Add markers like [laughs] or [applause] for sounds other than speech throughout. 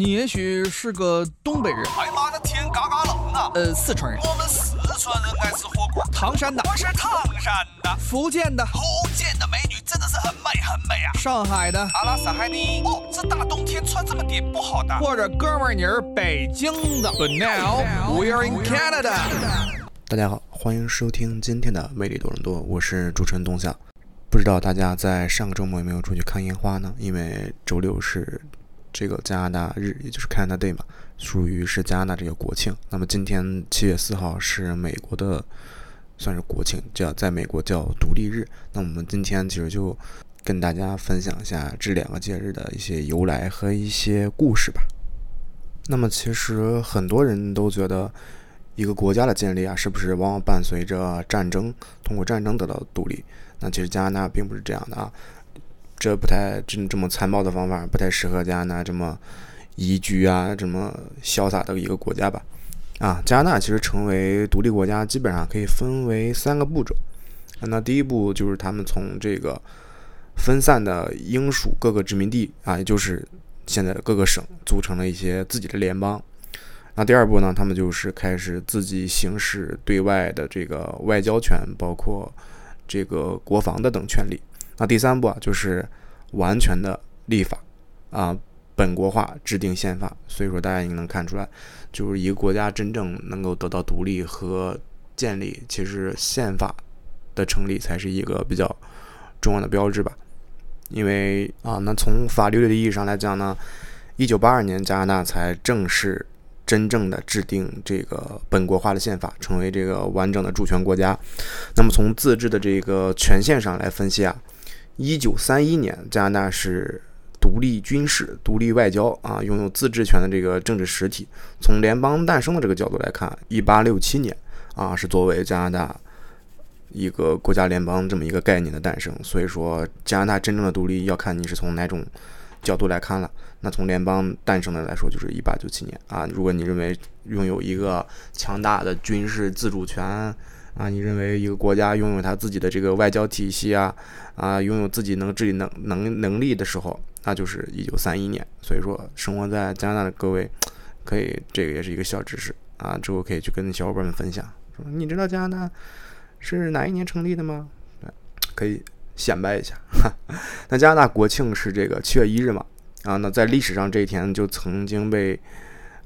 你也许是个东北人，哎妈的天嘎嘎冷啊！呃，四川人，我们四川人爱吃火锅。唐山的，我是唐山的，福建的，福建的美女真的是很美很美啊！上海的，阿拉斯海尼。哦，这大冬天穿这么点不好的。或者哥们儿你是北京的。But now we are in Canada。大家好，欢迎收听今天的魅力多伦多，我是主持人东夏。不知道大家在上个周末有没有出去看烟花呢？因为周六是这个加拿大日，也就是 Canada Day 嘛，属于是加拿大这个国庆。那么今天七月四号是美国的，算是国庆，叫在美国叫独立日。那我们今天其实就跟大家分享一下这两个节日的一些由来和一些故事吧。那么其实很多人都觉得。一个国家的建立啊，是不是往往伴随着战争？通过战争得到独立？那其实加拿大并不是这样的啊，这不太这这么残暴的方法不太适合加拿大这么宜居啊，这么潇洒的一个国家吧？啊，加拿大其实成为独立国家，基本上可以分为三个步骤。那第一步就是他们从这个分散的英属各个殖民地啊，也就是现在的各个省，组成了一些自己的联邦。那第二步呢？他们就是开始自己行使对外的这个外交权，包括这个国防的等权利。那第三步啊，就是完全的立法啊，本国化制定宪法。所以说，大家也能看出来，就是一个国家真正能够得到独立和建立，其实宪法的成立才是一个比较重要的标志吧。因为啊，那从法律的意义上来讲呢，一九八二年加拿大才正式。真正的制定这个本国化的宪法，成为这个完整的主权国家。那么从自治的这个权限上来分析啊，一九三一年加拿大是独立军事、独立外交啊，拥有自治权的这个政治实体。从联邦诞生的这个角度来看，一八六七年啊是作为加拿大一个国家联邦这么一个概念的诞生。所以说，加拿大真正的独立要看你是从哪种。角度来看了，那从联邦诞生的来说，就是一八九七年啊。如果你认为拥有一个强大的军事自主权啊，你认为一个国家拥有他自己的这个外交体系啊啊，拥有自己能治理能能能力的时候，那就是一九三一年。所以说，生活在加拿大的各位，可以这个也是一个小知识啊，之后可以去跟小伙伴们分享。你知道加拿大是哪一年成立的吗？可以。显摆一下，[laughs] 那加拿大国庆是这个七月一日嘛？啊，那在历史上这一天就曾经被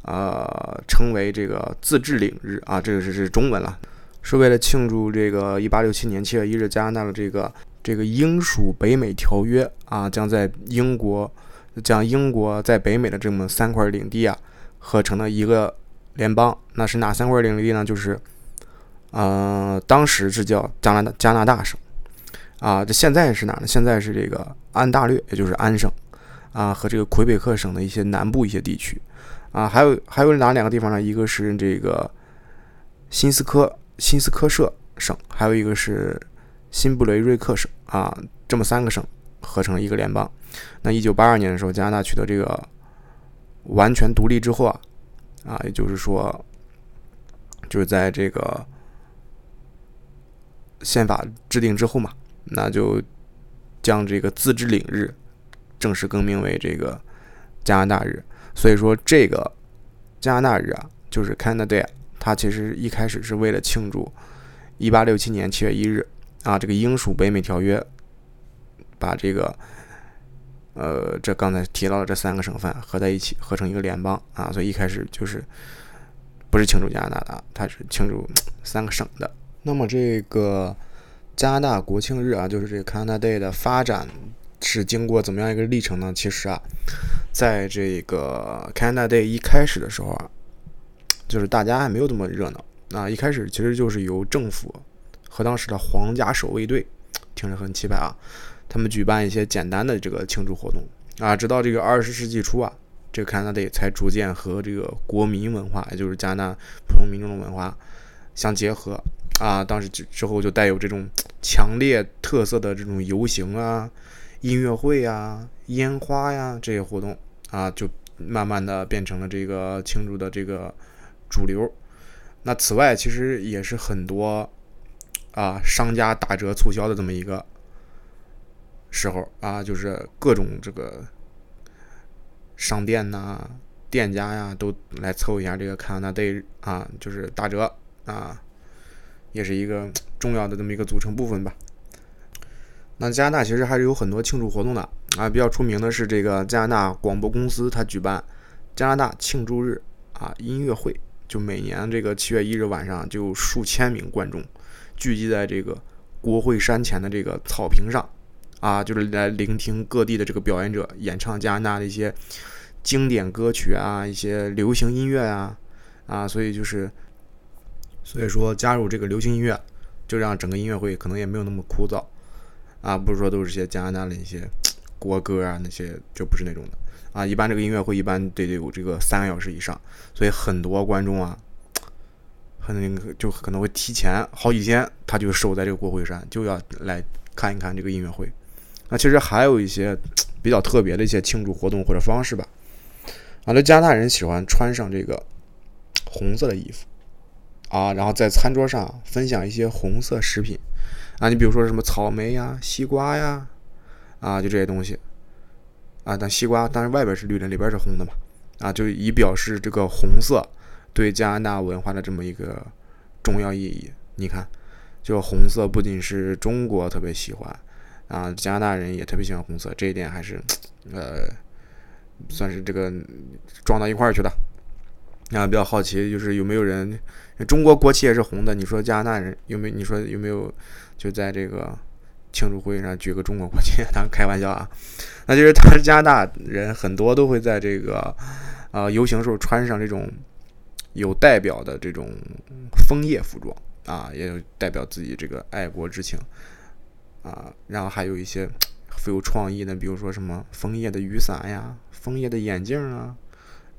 呃称为这个自治领日啊，这个是是中文了，是为了庆祝这个一八六七年七月一日加拿大的这个这个英属北美条约啊，将在英国将英国在北美的这么三块领地啊合成了一个联邦。那是哪三块领地呢？就是呃，当时是叫加拿大加拿大省。啊，这现在是哪呢？现在是这个安大略，也就是安省，啊，和这个魁北克省的一些南部一些地区，啊，还有还有哪两个地方呢？一个是这个新斯科新斯科舍省，还有一个是新布雷瑞克省，啊，这么三个省合成了一个联邦。那一九八二年的时候，加拿大取得这个完全独立之后啊，啊，也就是说，就是在这个宪法制定之后嘛。那就将这个自治领日正式更名为这个加拿大日。所以说，这个加拿大日啊，就是 Canada Day，它其实一开始是为了庆祝1867年7月1日啊，这个英属北美条约把这个呃，这刚才提到的这三个省份合在一起，合成一个联邦啊。所以一开始就是不是庆祝加拿大的，它是庆祝三个省的。那么这个。加拿大国庆日啊，就是这个 Canada Day 的发展是经过怎么样一个历程呢？其实啊，在这个 Canada Day 一开始的时候啊，就是大家还没有这么热闹啊。一开始其实就是由政府和当时的皇家守卫队，听着很气派啊，他们举办一些简单的这个庆祝活动啊。直到这个二十世纪初啊，这个加拿大才逐渐和这个国民文化，也就是加拿大普通民众的文化相结合。啊，当时之之后就带有这种强烈特色的这种游行啊、音乐会啊、烟花呀这些活动啊，就慢慢的变成了这个庆祝的这个主流。那此外，其实也是很多啊商家打折促销的这么一个时候啊，就是各种这个商店呐、店家呀都来凑一下这个 Canada Day 啊，就是打折啊，也是一个 [tsk] 重要的这么一个组成部分吧。那加拿大其实还是有很多庆祝活动的啊，比较出名的是这个加拿大广播公司，它举办加拿大庆祝日啊音乐会，就每年这个七月一日晚上，就数千名观众聚集在这个国会山前的这个草坪上啊，就是来聆听各地的这个表演者演唱加拿大的一些。经典歌曲啊，一些流行音乐啊，啊，所以就是，所以说加入这个流行音乐，就让整个音乐会可能也没有那么枯燥，啊，不是说都是些加拿大的一些国歌啊，那些就不是那种的，啊，一般这个音乐会一般得得有这个三个小时以上，所以很多观众啊，很就可能会提前好几天，他就守在这个国会山，就要来看一看这个音乐会。那其实还有一些比较特别的一些庆祝活动或者方式吧。啊，那加拿大人喜欢穿上这个红色的衣服啊，然后在餐桌上分享一些红色食品啊，你比如说什么草莓呀、西瓜呀，啊，就这些东西啊。但西瓜当然外边是绿的，里边是红的嘛，啊，就以表示这个红色对加拿大文化的这么一个重要意义。你看，就红色不仅是中国特别喜欢啊，加拿大人也特别喜欢红色，这一点还是呃。算是这个撞到一块儿去的。啊，比较好奇，就是有没有人，中国国旗也是红的。你说加拿大人有没？你说有没有？就在这个庆祝会上举个中国国旗？[laughs] 当开玩笑啊。那就是他是加拿大人，很多都会在这个啊游行时候穿上这种有代表的这种枫叶服装啊，也有代表自己这个爱国之情啊。然后还有一些富有创意的，比如说什么枫叶的雨伞呀。枫叶的眼镜啊，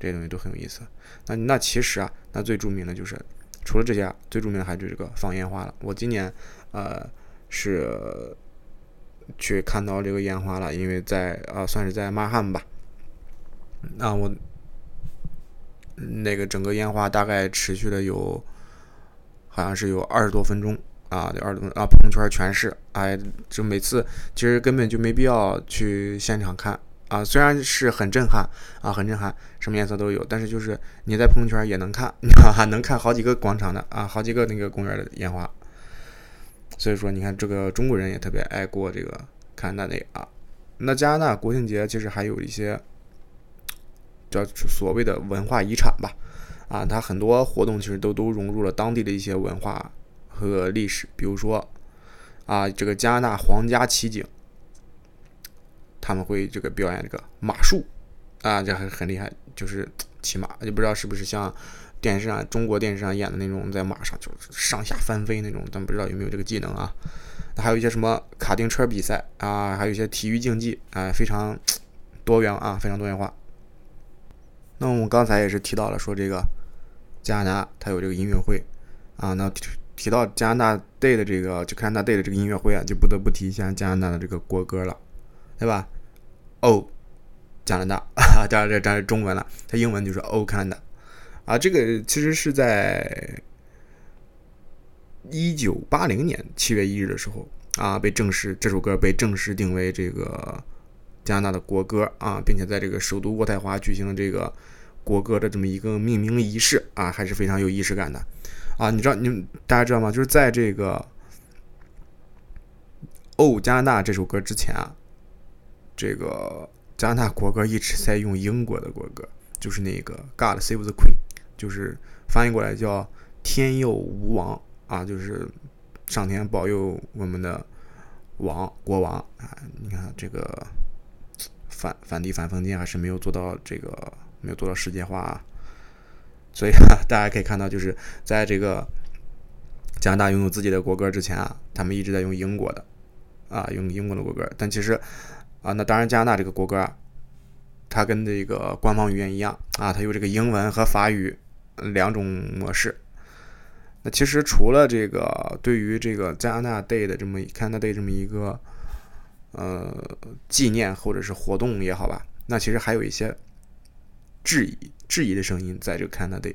这些东西都很有意思。那那其实啊，那最著名的就是除了这些，最著名的还是这个放烟花了。我今年呃是去看到这个烟花了，因为在啊算是在马汉吧。那我那个整个烟花大概持续了有好像是有二十多分钟啊，二十多啊朋友圈全是哎，就每次其实根本就没必要去现场看。啊，虽然是很震撼啊，很震撼，什么颜色都有，但是就是你在朋友圈也能看，哈 [laughs] 哈能看好几个广场的啊，好几个那个公园的烟花。所以说，你看这个中国人也特别爱过这个看那那啊。那加拿大国庆节其实还有一些叫所谓的文化遗产吧，啊，它很多活动其实都都融入了当地的一些文化和历史，比如说啊，这个加拿大皇家骑警。他们会这个表演这个马术，啊，这还很厉害，就是骑马，就不知道是不是像电视上中国电视上演的那种在马上就上下翻飞那种，咱不知道有没有这个技能啊。还有一些什么卡丁车比赛啊，还有一些体育竞技啊，非常多元啊，非常多元化。那我们刚才也是提到了说这个加拿大它有这个音乐会啊，那提到加拿大 Day 的这个就加拿大 Day 的这个音乐会啊，就不得不提一下加拿大的这个国歌了，对吧？哦，加拿大，当然这这是中文了，它英文就是 O Canada，啊，这个其实是在一九八零年七月一日的时候啊，被正式这首歌被正式定为这个加拿大的国歌啊，并且在这个首都渥太华举行了这个国歌的这么一个命名仪式啊，还是非常有仪式感的啊。你知道，你大家知道吗？就是在这个哦加拿大这首歌之前啊。这个加拿大国歌一直在用英国的国歌，就是那个 God Save the Queen，就是翻译过来叫“天佑吾王”啊，就是上天保佑我们的王国王啊。你看这个反反帝反封建还是没有做到这个没有做到世界化，啊所以 [laughs] 大家可以看到，就是在这个加拿大拥有自己的国歌之前啊，他们一直在用英国的啊，用英国的国歌，但其实。啊，那当然，加拿大这个国歌啊，它跟这个官方语言一样啊，它有这个英文和法语两种模式。那其实除了这个对于这个加拿大 Day 的这么 Canada Day 这么一个呃纪念或者是活动也好吧，那其实还有一些质疑质疑的声音在这个 Canada Day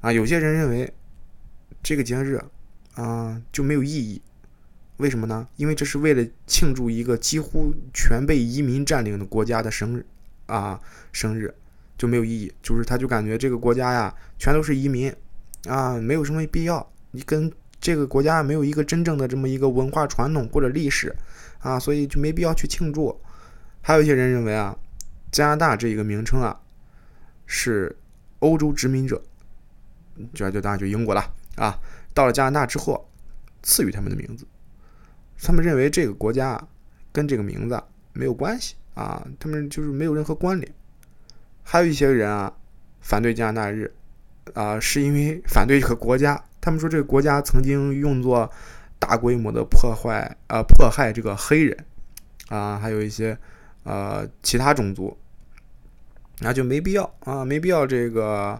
啊，有些人认为这个节日啊就没有意义。为什么呢？因为这是为了庆祝一个几乎全被移民占领的国家的生日啊，生日，就没有意义，就是他就感觉这个国家呀全都是移民啊，没有什么必要，你跟这个国家没有一个真正的这么一个文化传统或者历史啊，所以就没必要去庆祝。还有一些人认为啊，加拿大这一个名称啊是欧洲殖民者，就就当然就英国了啊，到了加拿大之后赐予他们的名字，他们认为这个国家跟这个名字没有关系啊，他们就是没有任何关联。还有一些人啊，反对加拿大日，啊，是因为反对这个国家。他们说这个国家曾经用作大规模的破坏啊，迫害这个黑人啊，还有一些呃其他种族，那就没必要啊，没必要这个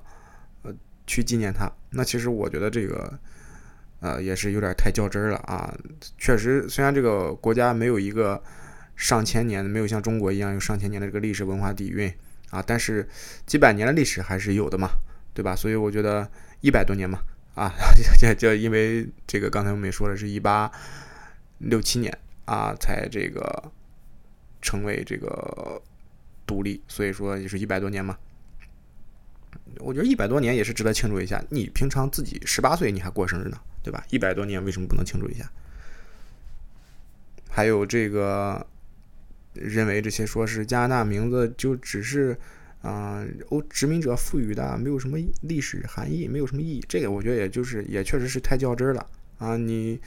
呃去纪念他。那其实我觉得这个呃也是有点太较真儿了啊。确实，虽然这个国家没有一个上千年，没有像中国一样有上千年的这个历史文化底蕴。啊，但是几百年的历史还是有的嘛，对吧？所以我觉得一百多年嘛，啊，[laughs] 就就因为这个刚才我们也说了，是一八六七年啊才这个成为这个独立，所以说也是一百多年嘛。我觉得一百多年也是值得庆祝一下。你平常自己十八岁你还过生日呢，对吧？一百多年为什么不能庆祝一下？还有这个。认为这些说是加拿大名字就只是，啊，欧殖民者赋予的，没有什么历史含义，没有什么意义。这个我觉得也就是也确实是太较真了啊！你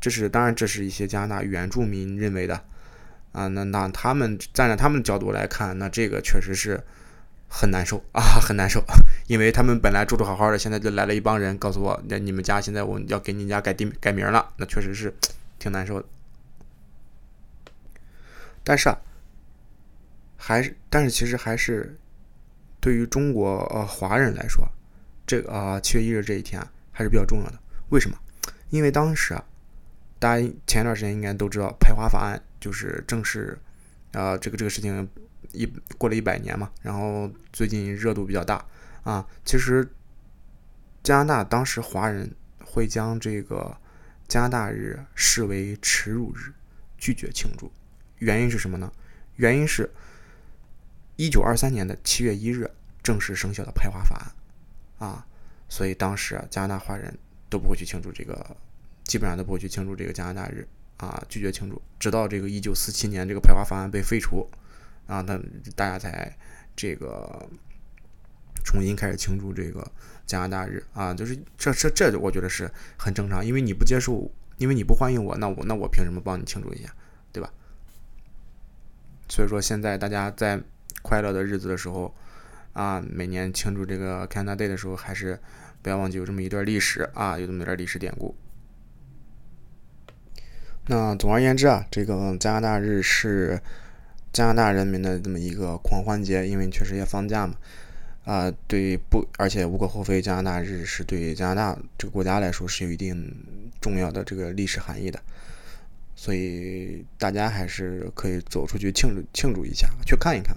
这是当然，这是一些加拿大原住民认为的啊。那那他们站在他们的角度来看，那这个确实是很难受啊，很难受，[laughs] 因为他们本来住的好好的，现在就来了一帮人告诉我，那你们家现在我要给你家改地改名了，那确实是挺难受的。但是啊，还是但是其实还是对于中国呃华人来说，这个啊七月一日这一天还是比较重要的。为什么？因为当时啊，大家前一段时间应该都知道排华法案就是正式啊这个这个事情一过了一百年嘛，然后最近热度比较大啊。其实加拿大当时华人会将这个加拿大日视为耻辱日，拒绝庆祝。原因是什么呢？原因是，一九二三年的七月一日正式生效的排华法案啊，所以当时加拿大华人都不会去庆祝这个，基本上都不会去庆祝这个加拿大日啊，拒绝庆祝。直到这个一九四七年这个排华法案被废除啊，那大家才这个重新开始庆祝这个加拿大日啊，就是这这这，我觉得是很正常，因为你不接受，因为你不欢迎我，那我那我凭什么帮你庆祝一下，所以说，现在大家在快乐的日子的时候，啊，每年庆祝这个 Canada Day 的时候，还是不要忘记有这么一段历史啊，有这么一段历史典故。那总而言之啊，这个加拿大日是加拿大人民的这么一个狂欢节，因为确实也放假嘛，啊，对不？而且无可厚非，加拿大日是对加拿大这个国家来说是有一定重要的这个历史含义的。所以大家还是可以走出去庆祝庆祝一下，去看一看，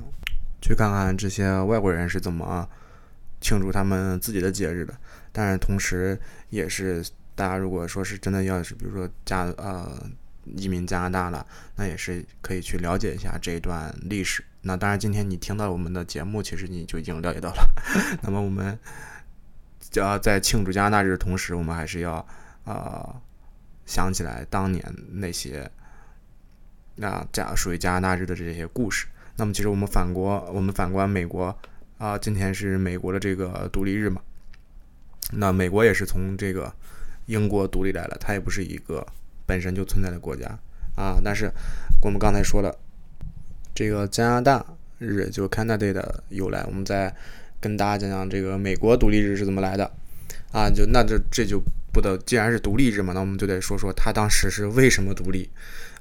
去看看这些外国人是怎么庆祝他们自己的节日的。但是同时，也是大家如果说是真的要是比如说加呃移民加拿大了，那也是可以去了解一下这一段历史。那当然，今天你听到我们的节目，其实你就已经了解到了。[laughs] 那么我们就要在庆祝加拿大日的同时，我们还是要啊。想起来当年那些，那加属于加拿大日的这些故事。那么，其实我们反国，我们反观美国啊，今天是美国的这个独立日嘛。那美国也是从这个英国独立来了，它也不是一个本身就存在的国家啊。但是我们刚才说了，这个加拿大日就 Canada Day 的由来，我们再跟大家讲讲这个美国独立日是怎么来的啊。就那这这就。不的，既然是独立日嘛，那我们就得说说他当时是为什么独立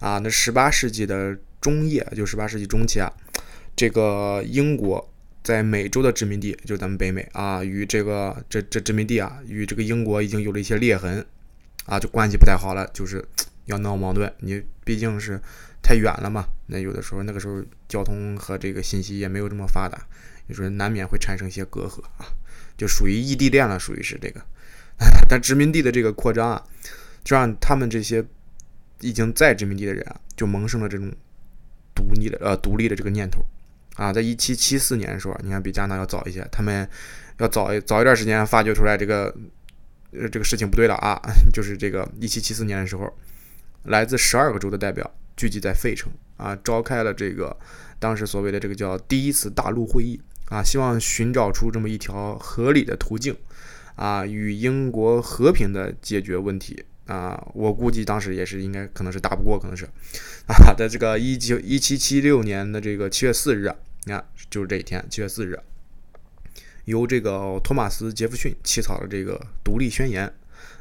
啊？那十八世纪的中叶，就十八世纪中期啊，这个英国在美洲的殖民地，就是咱们北美啊，与这个这这殖民地啊，与这个英国已经有了一些裂痕啊，就关系不太好了，就是要闹矛盾。你毕竟是太远了嘛，那有的时候那个时候交通和这个信息也没有这么发达，就说难免会产生一些隔阂啊，就属于异地恋了，属于是这个。[laughs] 但殖民地的这个扩张啊，就让他们这些已经在殖民地的人啊，就萌生了这种独立的呃独立的这个念头啊，在一七七四年的时候，你看比加拿大要早一些，他们要早一早一段时间发掘出来这个呃这个事情不对了啊，[laughs] 就是这个一七七四年的时候，来自十二个州的代表聚集在费城啊，召开了这个当时所谓的这个叫第一次大陆会议。啊，希望寻找出这么一条合理的途径啊，与英国和平的解决问题。啊，我估计当时也是应该可能是打不过，可能是啊，在这个一九一七七六年的这个七月四日，你看就是这一天，七月四日，由这个托马斯杰弗逊起草的这个独立宣言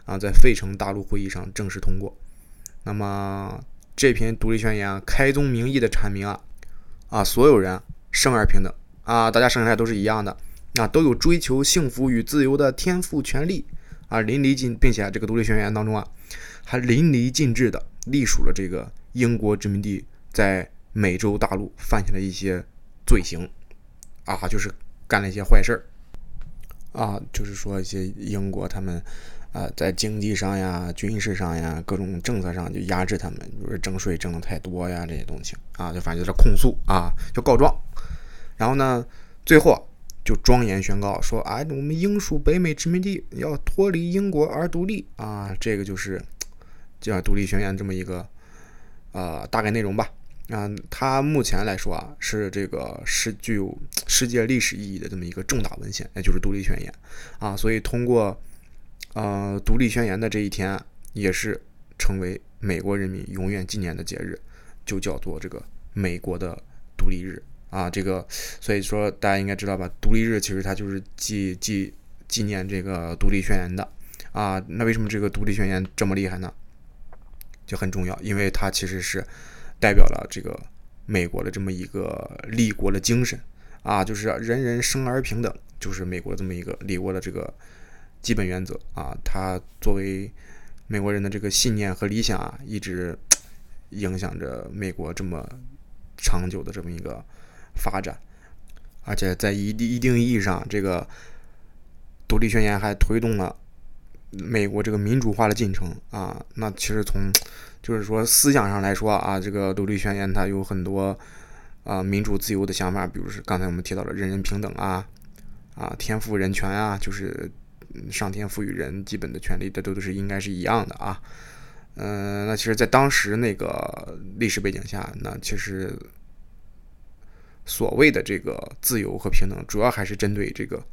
啊，在费城大陆会议上正式通过。那么这篇独立宣言啊，开宗明义的阐明啊啊，所有人生而平等啊，大家生下来都是一样的啊，都有追求幸福与自由的天赋权利。啊，淋漓尽，并且这个独立宣言当中啊，还淋漓尽致地隶属了这个英国殖民地在美洲大陆犯下的一些罪行，啊，就是干了一些坏事儿，啊，就是说一些英国他们啊在经济上呀、军事上呀、各种政策上就压制他们，比如说征税征的太多呀这些东西啊，就反正就是控诉啊，就告状，然后呢，最后。就庄严宣告说：“哎，我们英属北美殖民地要脱离英国而独立啊！这个就是叫独立宣言这么一个呃大概内容吧。啊，它目前来说啊是这个是具有世界历史意义的这么一个重大文献，那就是独立宣言啊。所以通过呃独立宣言的这一天，也是成为美国人民永远纪念的节日，就叫做这个美国的独立日。”啊，这个，所以说大家应该知道吧？独立日其实它就是纪纪纪念这个独立宣言的啊。那为什么这个独立宣言这么厉害呢？就很重要，因为它其实是代表了这个美国的这么一个立国的精神啊，就是人人生而平等，就是美国这么一个立国的这个基本原则啊。它作为美国人的这个信念和理想啊，一直影响着美国这么长久的这么一个。发展，而且在一定一定意义上，这个独立宣言还推动了美国这个民主化的进程啊。那其实从就是说思想上来说啊，这个独立宣言它有很多啊民主自由的想法，比如是刚才我们提到的人人平等啊啊天赋人权啊，就是上天赋予人基本的权利，这都都是应该是一样的啊。嗯，那其实，在当时那个历史背景下，那其实。所谓的这个自由和平等，主要还是针对这个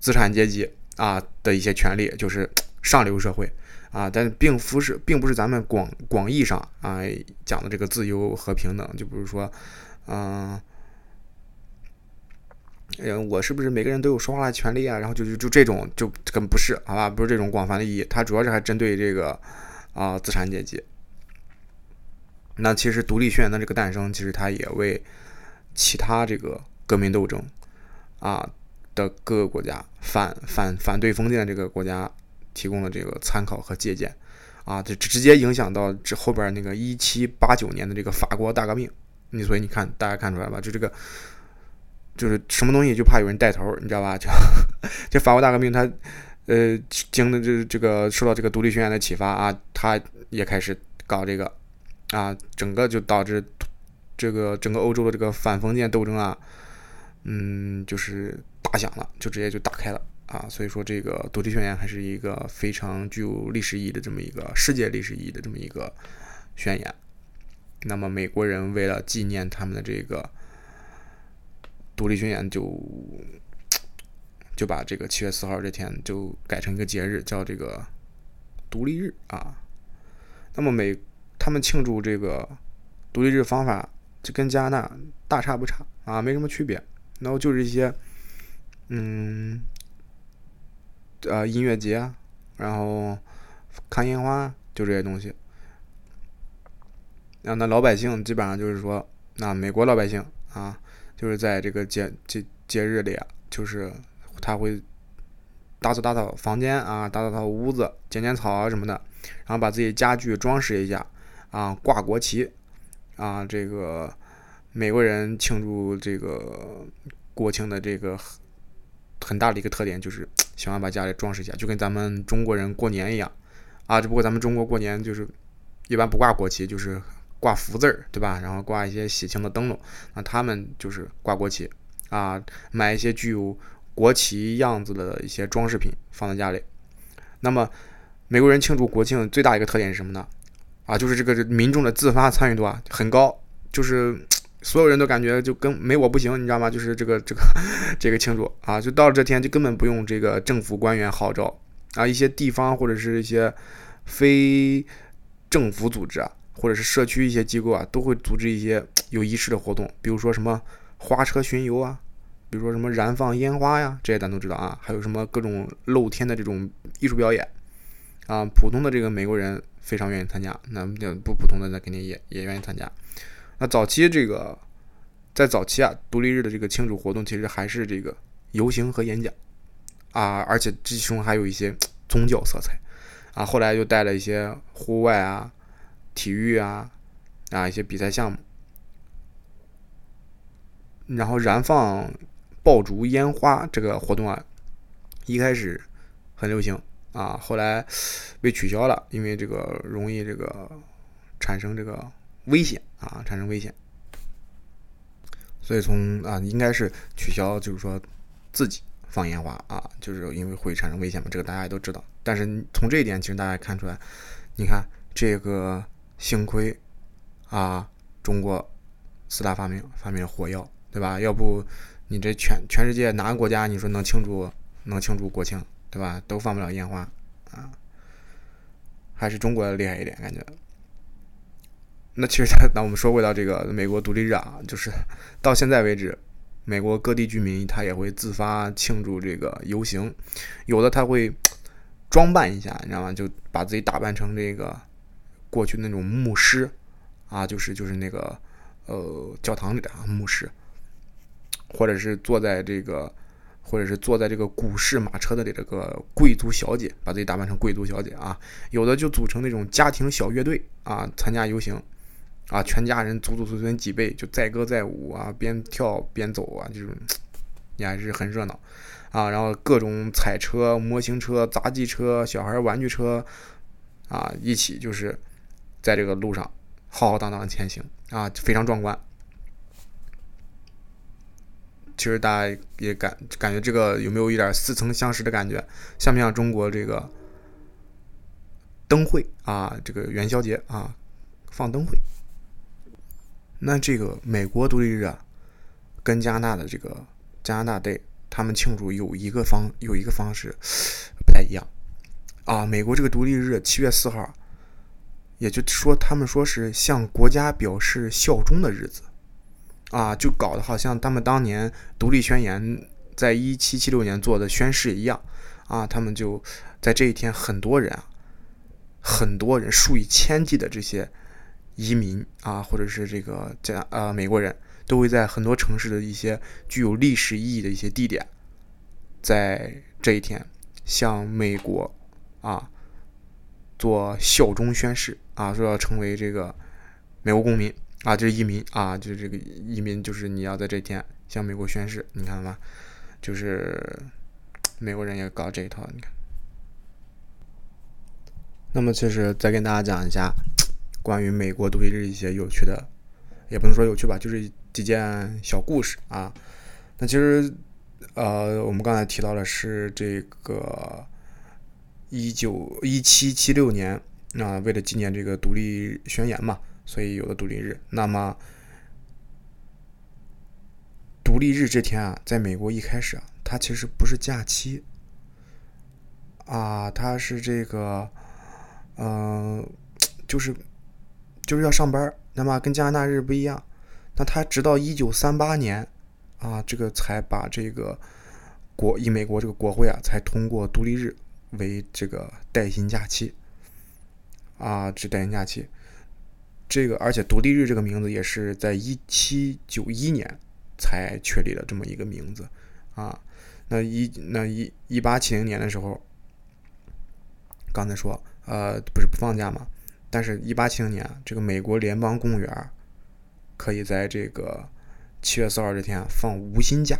资产阶级啊的一些权利，就是上流社会啊，但并不是，并不是咱们广广义上啊讲的这个自由和平等。就比如说，嗯，嗯，我是不是每个人都有说话的权利啊？然后就就就这种，就根本不是，好吧？不是这种广泛的意义，它主要是还针对这个啊资产阶级。那其实独立宣言的这个诞生，其实它也为其他这个革命斗争啊的各个国家反反反对封建这个国家提供了这个参考和借鉴啊，这直接影响到这后边那个一七八九年的这个法国大革命。你所以你看，大家看出来吧？就这个就是什么东西就怕有人带头，你知道吧？[laughs] 就这法国大革命，它呃经的这这个受到这个独立宣言的启发啊，他也开始搞这个。啊，整个就导致这个整个欧洲的这个反封建斗争啊，嗯，就是打响了，就直接就打开了啊。所以说，这个独立宣言还是一个非常具有历史意义的这么一个世界历史意义的这么一个宣言。那么，美国人为了纪念他们的这个独立宣言，就就把这个七月四号这天就改成一个节日，叫这个独立日啊。那么美。他们庆祝这个独立日方法就跟加拿大大差不差啊，没什么区别。然后就是一些，嗯，呃，音乐节，然后看烟花，就这些东西。然后那老百姓基本上就是说，那美国老百姓啊，就是在这个节节节日里，就是他会打扫打扫房间啊，打扫打扫屋子，剪剪草啊什么的，然后把自己家具装饰一下。啊，挂国旗，啊，这个美国人庆祝这个国庆的这个很大的一个特点就是喜欢把家里装饰一下，就跟咱们中国人过年一样，啊，只不过咱们中国过年就是一般不挂国旗，就是挂福字儿，对吧？然后挂一些喜庆的灯笼，那他们就是挂国旗啊，买一些具有国旗样子的一些装饰品放在家里。那么美国人庆祝国庆最大一个特点是什么呢？啊，就是这个民众的自发参与度啊很高，就是 [tsk] 所有人都感觉就跟没我不行，你知道吗？就是这个这个 [laughs] 这个庆祝啊，就到了这天就根本不用这个政府官员号召啊，一些地方或者是一些非政府组织啊。或者是社区一些机构啊，都会组织一些 [tsk] 有仪式的活动，比如说什么花车巡游啊，比如说什么燃放烟花呀，这些咱都知道啊。还有什么各种露天的这种艺术表演啊，普通的这个美国人非常愿意参加，那不普通的那肯定也也愿意参加。那早期这个在早期啊，独立日的这个庆祝活动其实还是这个游行和演讲啊，而且其中还有一些宗教色彩啊。后来又带了一些户外啊。体育啊，啊一些比赛项目，然后燃放爆竹烟花这个活动啊，一开始很流行啊，后来被取消了，因为这个容易这个产生这个危险啊，产生危险，所以从啊应该是取消，就是说自己放烟花啊，就是因为会产生危险嘛，这个大家也都知道。但是从这一点，其实大家看出来，你看这个。幸亏，啊，中国四大发明发明火药，对吧？要不你这全全世界哪个国家你说能庆祝能庆祝国庆，对吧？都放不了烟花啊，还是中国的厉害一点感觉。那其实，那我们说回到这个美国独立日啊，就是到现在为止，美国各地居民他也会自发庆祝这个游行，有的他会装扮一下，你知道吗？就把自己打扮成这个。过去那种牧师，啊，就是就是那个，呃，教堂里的啊牧师，或者是坐在这个，或者是坐在这个古式马车的这个贵族小姐，把自己打扮成贵族小姐啊。有的就组成那种家庭小乐队啊，参加游行，啊，全家人祖祖孙孙几辈就载歌载舞啊，边跳边走啊，这种也还是很热闹啊。然后各种彩车、模型车、杂技车、小孩玩具车啊，一起就是。在这个路上浩浩荡荡前行啊，非常壮观。其实大家也感感觉这个有没有一点似曾相识的感觉？像不像中国这个灯会啊？这个元宵节啊，放灯会。那这个美国独立日啊，跟加拿大的这个加拿大 Day 他们庆祝有一个方有一个方式不太一样啊。美国这个独立日七月四号。也就说，他们说是向国家表示效忠的日子，啊，就搞得好像他们当年独立宣言在一七七六年做的宣誓一样，啊，他们就在这一天，很多人啊，很多人数以千计的这些移民啊，或者是这个加呃美国人，都会在很多城市的一些具有历史意义的一些地点，在这一天向美国啊做效忠宣誓。啊，说要成为这个美国公民啊，就是移民啊，就是这个移民，就是你要在这天向美国宣誓，你看吗？就是 [tsk] 美国人也搞这一套，你看。那么，其实再跟大家讲一下关于美国独立日一些有趣的，也不能说有趣吧，就是几件小故事啊。那其实，呃，我们刚才提到的是这个一九一七七六年。那为了纪念这个独立宣言嘛，所以有了独立日。那么，独立日这天啊，在美国一开始啊，它其实不是假期啊，它是这个，嗯，就是就是要上班。那么跟加拿大日不一样，那它直到一九三八年啊，这个才把这个国以美国这个国会啊，才通过独立日为这个带薪假期。啊，这带薪假期，这个而且独立日这个名字也是在一七九一年才确立的这么一个名字啊。那一那一一八七零年的时候，刚才说呃不是不放假嘛？但是，一八七零年这个美国联邦公务员可以在这个七月四号这天放无薪假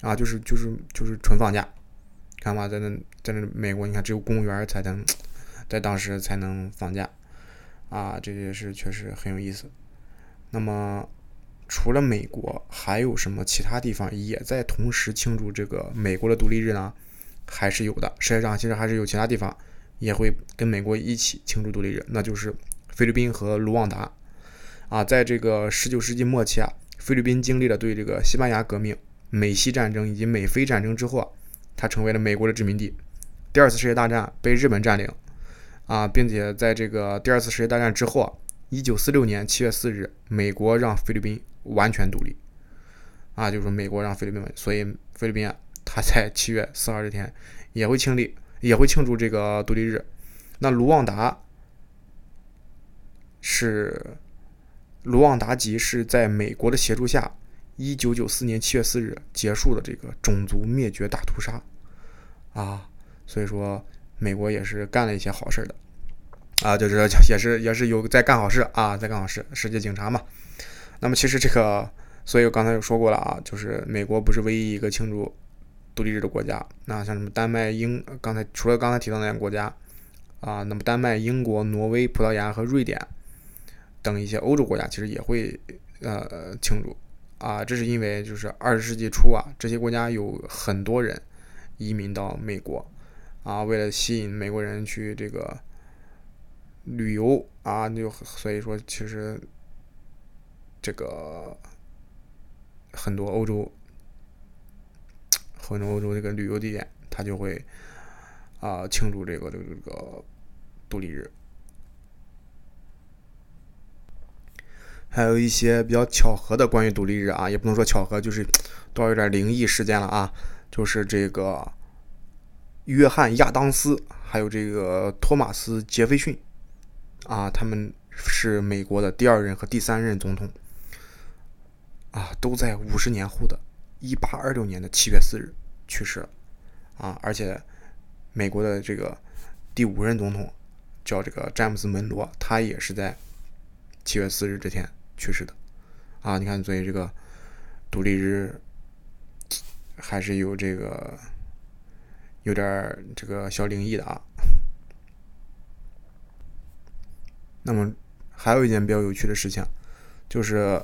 啊，就是就是就是纯放假。看嘛，在那在那美国，你看只有公务员才能。在当时才能放假，啊，这也是确实很有意思。那么，除了美国，还有什么其他地方也在同时庆祝这个美国的独立日呢？还是有的。世界上其实还是有其他地方也会跟美国一起庆祝独立日，那就是菲律宾和卢旺达。啊，在这个十九世纪末期啊，菲律宾经历了对这个西班牙革命、美西战争以及美菲战争之后啊，它成为了美国的殖民地。第二次世界大战被日本占领，啊，并且在这个第二次世界大战之后啊，一九四六年七月四日，美国让菲律宾完全独立。啊，就是说美国让菲律宾，所以菲律宾啊，它在七月四号这天也会庆历，也会庆祝这个独立日。那卢旺达是。卢旺达籍是在美国的协助下，一九九四年七月四日结束了这个种族灭绝大屠杀，啊，所以说美国也是干了一些好事的，啊，就是也是也是有在干好事啊，在干好事，世界警察嘛。那么其实这个，所以我刚才有说过了啊，就是美国不是唯一一个庆祝独立日的国家，那像什么丹麦、英，刚才除了刚才提到那些国家，啊，那么丹麦、英国、挪威、葡萄牙和瑞典。等一些欧洲国家其实也会呃庆祝啊，这是因为就是二十世纪初啊，这些国家有很多人移民到美国啊，为了吸引美国人去这个旅游啊，就所以说其实这个很多欧洲很多欧洲这个旅游地点，他就会啊庆祝这个这个这个独立日。还有一些比较巧合的关于独立日啊，也不能说巧合，就是都有点灵异事件了啊。就是这个约翰亚当斯，还有这个托马斯杰斐逊啊，他们是美国的第二任和第三任总统啊，都在五十年后的1826年的七月四日去世了啊。而且美国的这个第五任总统叫这个詹姆斯门罗，他也是在七月四日这天。去世的，啊，你看，所以这个独立日还是有这个有点这个小灵异的啊。那么还有一件比较有趣的事情，就是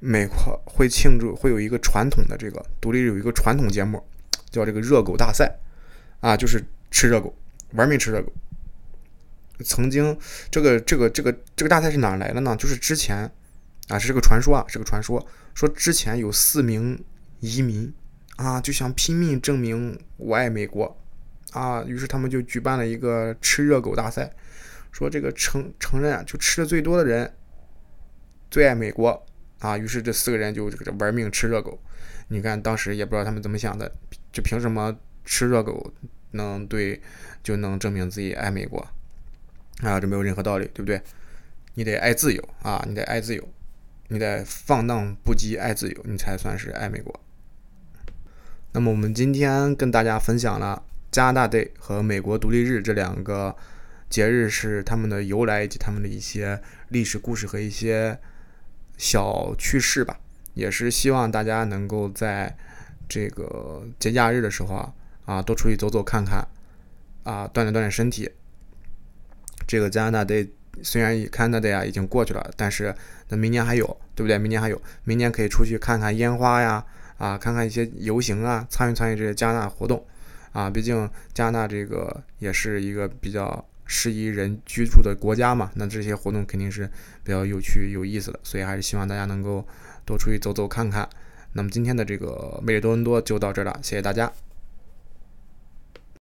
美国会庆祝，会有一个传统的这个独立日有一个传统节目，叫这个热狗大赛，啊，就是吃热狗，玩命吃热狗。曾经，这个这个这个这个大赛是哪来的呢？就是之前啊，是这个传说啊，是个传说，说之前有四名移民啊，就想拼命证明我爱美国啊，于是他们就举办了一个吃热狗大赛，说这个承承认啊，就吃的最多的人最爱美国啊，于是这四个人就玩命吃热狗。你看当时也不知道他们怎么想的，就凭什么吃热狗能对就能证明自己爱美国？啊，这没有任何道理，对不对？你得爱自由啊，你得爱自由，你得放荡不羁，爱自由，你才算是爱美国。那么我们今天跟大家分享了加拿大 Day 和美国独立日这两个节日是他们的由来以及他们的一些历史故事和一些小趣事吧，也是希望大家能够在这个节假日的时候啊啊多出去走走看看啊，锻炼锻炼身体。这个加拿大 Day 虽然 Canada 呀已经过去了，但是那明年还有，对不对？明年还有，明年可以出去看看烟花呀，啊，看看一些游行啊，参与参与这些加拿大活动，啊，毕竟加拿大这个也是一个比较适宜人居住的国家嘛，那这些活动肯定是比较有趣有意思的，所以还是希望大家能够多出去走走看看。那么今天的这个美丽多伦多就到这儿了，谢谢大家。